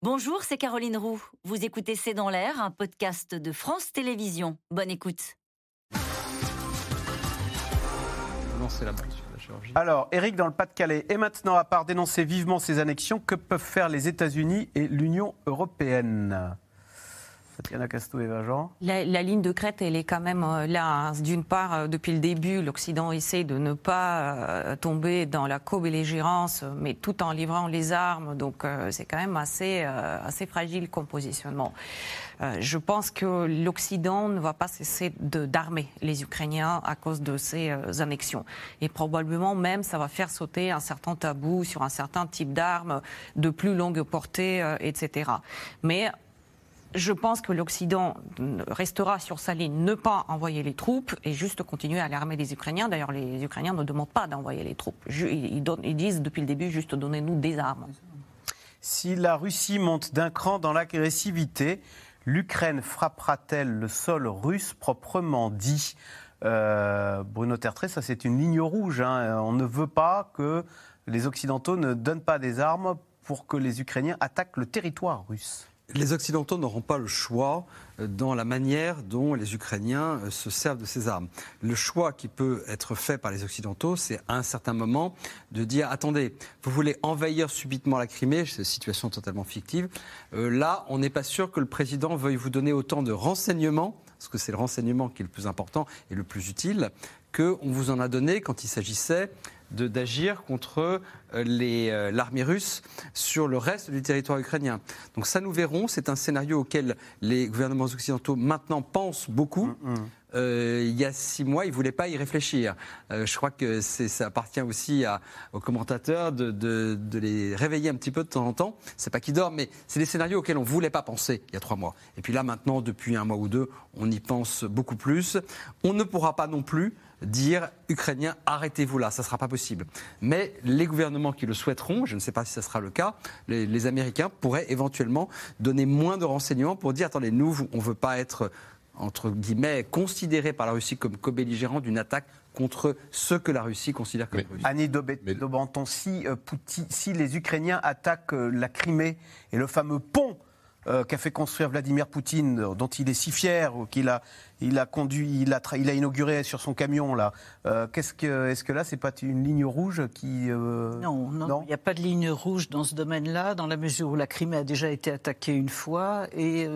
Bonjour, c'est Caroline Roux. Vous écoutez C'est dans l'air, un podcast de France Télévisions. Bonne écoute. Alors, Eric, dans le Pas-de-Calais, et maintenant, à part dénoncer vivement ces annexions, que peuvent faire les États-Unis et l'Union européenne? La, ligne de crête, elle est quand même euh, là. D'une part, euh, depuis le début, l'Occident essaie de ne pas euh, tomber dans la co-belligérance, mais tout en livrant les armes. Donc, c'est quand même assez, assez fragile comme positionnement. je pense que l'Occident ne va pas cesser d'armer les Ukrainiens à cause de ces annexions. Et probablement même, ça va faire sauter un certain tabou sur un certain type d'armes de plus longue portée, etc. Mais je pense que l'Occident restera sur sa ligne, ne pas envoyer les troupes et juste continuer à l'armer les Ukrainiens. D'ailleurs, les Ukrainiens ne demandent pas d'envoyer les troupes. Ils, disent depuis le début juste donnez-nous des armes. Si la Russie monte d'un cran dans l'agressivité, l'Ukraine frappera-t-elle le sol russe proprement dit? Euh, Bruno Tertré, ça c'est une ligne rouge. Hein. On ne veut pas que les Occidentaux ne donnent pas des armes pour que les Ukrainiens attaquent le territoire russe les Occidentaux n'auront pas le choix euh, dans la manière dont les Ukrainiens euh, se servent de ces armes. Le choix qui peut être fait par les Occidentaux, c'est à un certain moment de dire attendez, vous voulez envahir subitement la Crimée, c'est une situation totalement fictive. Euh, là, on n'est pas sûr que le président veuille vous donner autant de renseignements, parce que c'est le renseignement qui est le plus important et le plus utile, qu'on vous en a donné quand il s'agissait d'agir contre euh, euh, l'armée russe sur le reste du territoire ukrainien. Donc ça, nous verrons. C'est un scénario auquel les gouvernements occidentaux maintenant pensent beaucoup. Mm, mm. Euh, il y a six mois, ils ne voulaient pas y réfléchir. je crois que ça appartient aussi aux commentateurs de, de, les réveiller un petit peu de temps en temps. C'est pas qu'ils dorment, mais c'est des scénarios auxquels on ne voulait pas penser il y a trois mois. Et puis là, maintenant, depuis un mois ou deux, on y pense beaucoup plus. On ne pourra pas non plus dire Ukrainiens, arrêtez-vous là, ça ne sera pas possible. Mais les gouvernements qui le souhaiteront, je ne sais pas si ça sera le cas, les, Américains pourraient éventuellement donner moins de renseignements pour dire attendez, nous, on ne veut pas être entre guillemets, considérés par la Russie comme co-belligérants d'une attaque contre ceux que la Russie considère comme russes. Annie Dobanton, si, euh, si les Ukrainiens attaquent euh, la Crimée et le fameux pont euh, qu'a fait construire Vladimir Poutine, dont il est si fier, qu'il a, il a conduit, il a, il a inauguré sur son camion là. Euh, qu'est-ce que, est-ce que là, c'est pas une ligne rouge qui euh, Non, non, il n'y a pas de ligne rouge dans ce domaine-là, dans la mesure où la Crimée a déjà été attaquée une fois et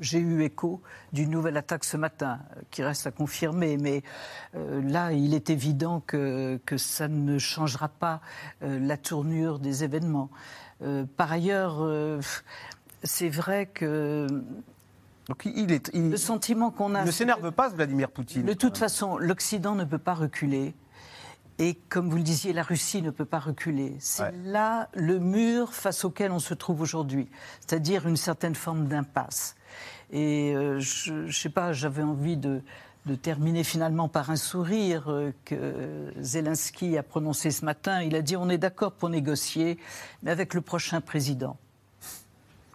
j'ai eu écho d'une nouvelle attaque ce matin, qui reste à confirmer. Mais là, il est évident que, que ça ne changera pas la tournure des événements. par ailleurs, c'est vrai que donc il est, le sentiment qu'on a. Ne s'énerve pas, Vladimir Poutine. De toute façon, l'Occident ne peut pas reculer. Et comme vous le disiez, la Russie ne peut pas reculer. C'est là le mur face auquel on se trouve aujourd'hui, c'est-à-dire une certaine forme d'impasse. Et euh, je ne sais pas, j'avais envie de, de, terminer finalement par un sourire euh, que Zelensky a prononcé ce matin. Il a dit on est d'accord pour négocier, mais avec le prochain président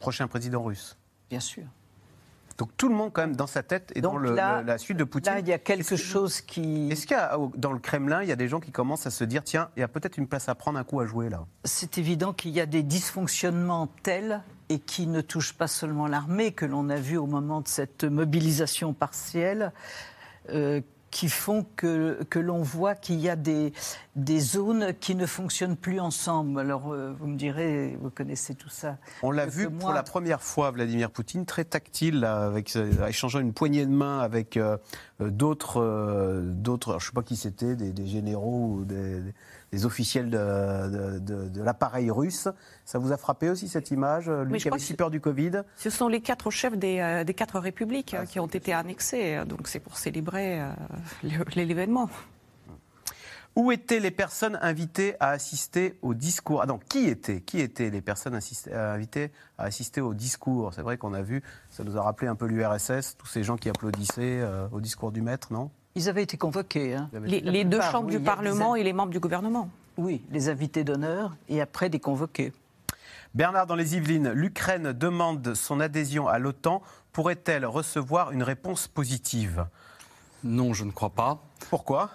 prochain président russe. Bien sûr. Donc tout le monde, quand même, dans sa tête et dans la suite de Poutine. Là, il y a quelque chose qui. Est-ce qu'il y a, dans le Kremlin, il y a des gens qui commencent à se dire tiens, il y a peut-être une place à prendre, un coup à jouer là C'est évident qu'il y a des dysfonctionnements tels et qui ne touchent pas seulement l'armée, que l'on a vu au moment de cette mobilisation partielle. Euh, qui font que, que l'on voit qu'il y a des, des zones qui ne fonctionnent plus ensemble. Alors, euh, vous me direz, vous connaissez tout ça. On l'a vu pour la première fois, Vladimir Poutine, très tactile, avec, euh, échangeant une poignée de main avec euh, d'autres, d'autres, je ne sais pas qui c'était, des, des, généraux ou des, des officiels de, de, l'appareil russe. Ça vous a frappé aussi cette image, lui qui avait si peur du Covid Ce sont les quatre chefs des, euh, des quatre républiques ah, qui ont été annexés, donc c'est pour célébrer euh, l'événement. Où étaient les personnes invitées à assister au discours? Ah non, qui étaient? Qui étaient les personnes euh, invitées à assister au discours? C'est vrai qu'on a vu, ça nous a rappelé un peu l'URSS, tous ces gens qui applaudissaient au discours du maître, non? Ils avaient été convoqués. Hein. Les, deux chambres du Parlement et les membres du gouvernement. Oui, les invités d'honneur et après des convoqués. Bernard, dans les Yvelines, l'Ukraine demande son adhésion à l'OTAN. Pourrait-elle recevoir une réponse positive? Non, je ne crois pas. Pourquoi?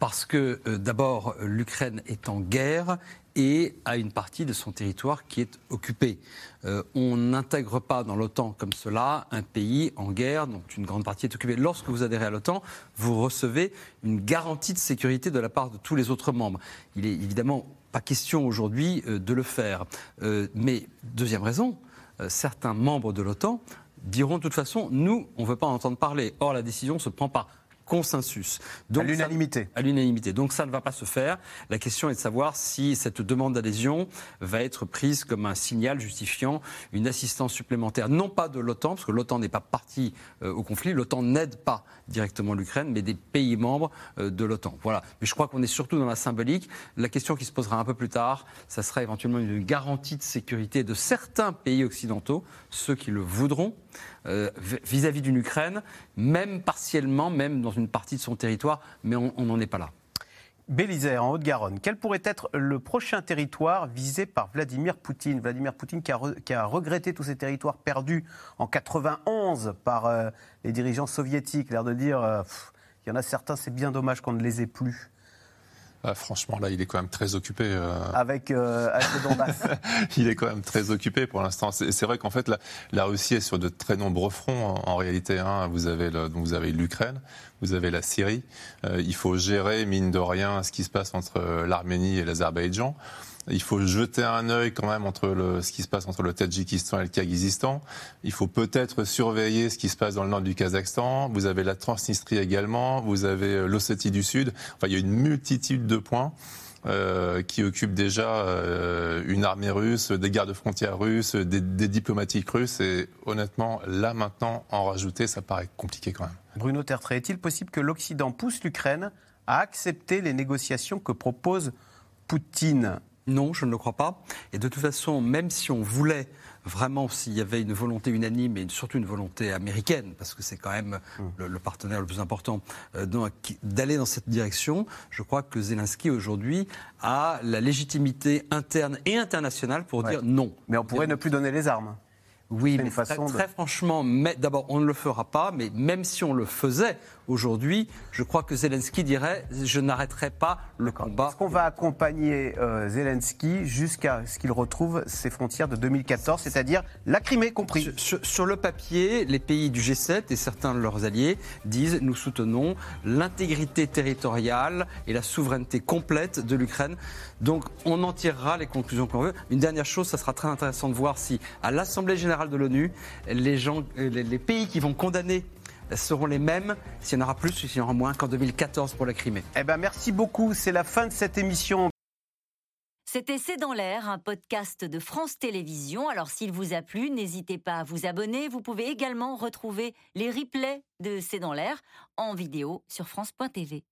Parce que, euh, d'abord, l'Ukraine est en guerre et à une partie de son territoire qui est occupée. Euh, on n'intègre pas dans l'OTAN comme cela un pays en guerre dont une grande partie est occupée. Lorsque vous adhérez à l'OTAN, vous recevez une garantie de sécurité de la part de tous les autres membres. Il est évidemment pas question aujourd'hui euh, de le faire. Mais deuxième raison, certains membres de l'OTAN diront de toute façon, nous, on ne veut pas en entendre parler. Or, la décision ne se prend pas consensus. Donc, à l'unanimité. À l'unanimité. Donc ça ne va pas se faire. La question est de savoir si cette demande d'adhésion va être prise comme un signal justifiant une assistance supplémentaire, non pas de l'OTAN, parce que l'OTAN n'est pas partie euh, au conflit, l'OTAN n'aide pas directement l'Ukraine, mais des pays membres euh, de l'OTAN. Voilà. Mais je crois qu'on est surtout dans la symbolique. La question qui se posera un peu plus tard, ça sera éventuellement une garantie de sécurité de certains pays occidentaux, ceux qui le voudront, vis-à-vis d'une Ukraine, même partiellement, même dans une partie de son territoire, mais on n'en est pas là. Bélisère, en Haute-Garonne, quel pourrait être le prochain territoire visé par Vladimir Poutine? Vladimir Poutine qui a, regretté tous ces territoires perdus en 91 par euh, les dirigeants soviétiques, l'air de dire, euh, il y en a certains, c'est bien dommage qu'on ne les ait plus. Ah, franchement, là, il est quand même très occupé. Euh... Avec, euh, Donbass. il est quand même très occupé pour l'instant. C'est vrai qu'en fait, la, la, Russie est sur de très nombreux fronts en, réalité. Hein. Vous avez vous avez l'Ukraine, vous avez la Syrie. Euh, il faut gérer mine de rien ce qui se passe entre l'Arménie et l'Azerbaïdjan. Il faut jeter un œil quand même entre ce qui se passe entre le Tadjikistan et le Kyrgyzstan. Il faut peut-être surveiller ce qui se passe dans le nord du Kazakhstan. Vous avez la Transnistrie également. Vous avez euh, l'Ossétie du Sud. Enfin, il y a une multitude de points. Euh, qui occupent déjà euh, une armée russe, des gardes frontières russes, des, des, diplomatiques russes. Et honnêtement, là maintenant, en rajouter, ça paraît compliqué quand même. Bruno Tertrais, est-il possible que l'Occident pousse l'Ukraine à accepter les négociations que propose Poutine? Non, je ne le crois pas. Et de toute façon, même si on voulait vraiment, s'il y avait une volonté unanime et surtout une volonté américaine, parce que c'est quand même mm. le, partenaire le plus important, euh, d'aller dans cette direction, je crois que Zelensky aujourd'hui a la légitimité interne et internationale pour dire non. Mais on pourrait ne plus donner les armes. Oui, mais très, très franchement, d'abord, on ne le fera pas, mais même si on le faisait, aujourd'hui, je crois que Zelensky dirait je n'arrêterai pas le combat. Est-ce qu'on va accompagner euh, Zelensky jusqu'à ce qu'il retrouve ses frontières de 2014, c'est-à-dire la Crimée compris? Sur, le papier, les pays du G7 et certains de leurs alliés disent nous soutenons l'intégrité territoriale et la souveraineté complète de l'Ukraine. Donc on en tirera les conclusions qu'on veut. Une dernière chose, ça sera très intéressant de voir si à l'Assemblée générale de l'ONU, les, gens, euh, les pays qui vont condamner seront les mêmes, s'il y en aura plus ou s'il y en aura moins qu'en 2014 pour la Crimée. Eh ben merci beaucoup, c'est la fin de cette émission. C'était C'est dans l'air, un podcast de France Télévisions. Alors s'il vous a plu, n'hésitez pas à vous abonner. Vous pouvez également retrouver les replays de C'est dans l'air en vidéo sur France.tv.